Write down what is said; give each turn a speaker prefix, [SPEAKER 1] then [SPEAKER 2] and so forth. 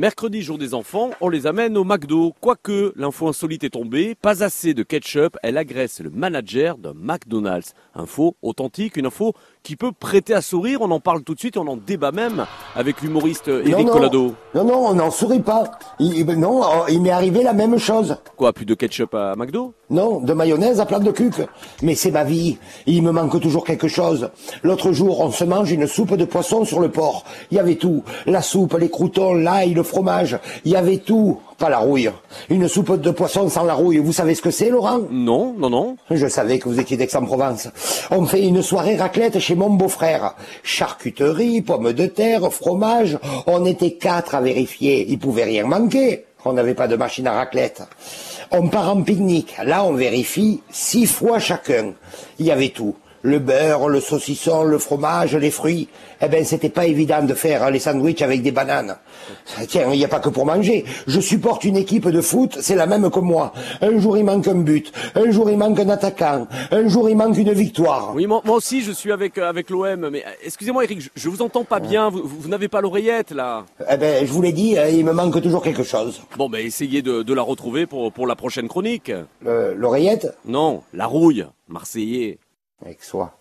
[SPEAKER 1] Mercredi, jour des enfants, on les amène au McDo. Quoique l'info insolite est tombée, pas assez de ketchup, elle agresse le manager de McDonald's. Info authentique, une info qui peut prêter à sourire. On en parle tout de suite on en débat même avec l'humoriste Eric
[SPEAKER 2] non,
[SPEAKER 1] Collado.
[SPEAKER 2] Non, non, on n'en sourit pas. Il, non, il m'est arrivé la même chose.
[SPEAKER 1] Quoi, plus de ketchup à McDo?
[SPEAKER 2] Non, de mayonnaise à plat de cuc. Mais c'est ma vie. Il me manque toujours quelque chose. L'autre jour, on se mange une soupe de poisson sur le port. Il y avait tout. La soupe, les croutons, l'ail, le fromage. Il y avait tout. Pas la rouille. Une soupe de poisson sans la rouille. Vous savez ce que c'est, Laurent?
[SPEAKER 1] Non, non, non.
[SPEAKER 2] Je savais que vous étiez d'Aix-en-Provence. On fait une soirée raclette chez mon beau-frère. Charcuterie, pommes de terre, fromage. On était quatre à vérifier. Il pouvait rien manquer. On n'avait pas de machine à raclette. On part en pique-nique. Là, on vérifie six fois chacun. Il y avait tout le beurre, le saucisson, le fromage, les fruits. Eh ben, c'était pas évident de faire les sandwichs avec des bananes. Tiens, il n'y a pas que pour manger. Je supporte une équipe de foot, c'est la même que moi. Un jour il manque un but, un jour il manque un attaquant, un jour il manque une victoire.
[SPEAKER 1] Oui, moi, aussi je suis avec, euh, avec l'OM, mais euh, excusez-moi Eric, je, vous entends pas bien, vous, vous n'avez pas l'oreillette là.
[SPEAKER 2] Eh ben, je vous l'ai dit, hein, il me manque toujours quelque chose.
[SPEAKER 1] Bon, ben essayez de, de la retrouver pour, pour la prochaine chronique.
[SPEAKER 2] L'oreillette?
[SPEAKER 1] Non, la rouille, Marseillais
[SPEAKER 2] avec soi.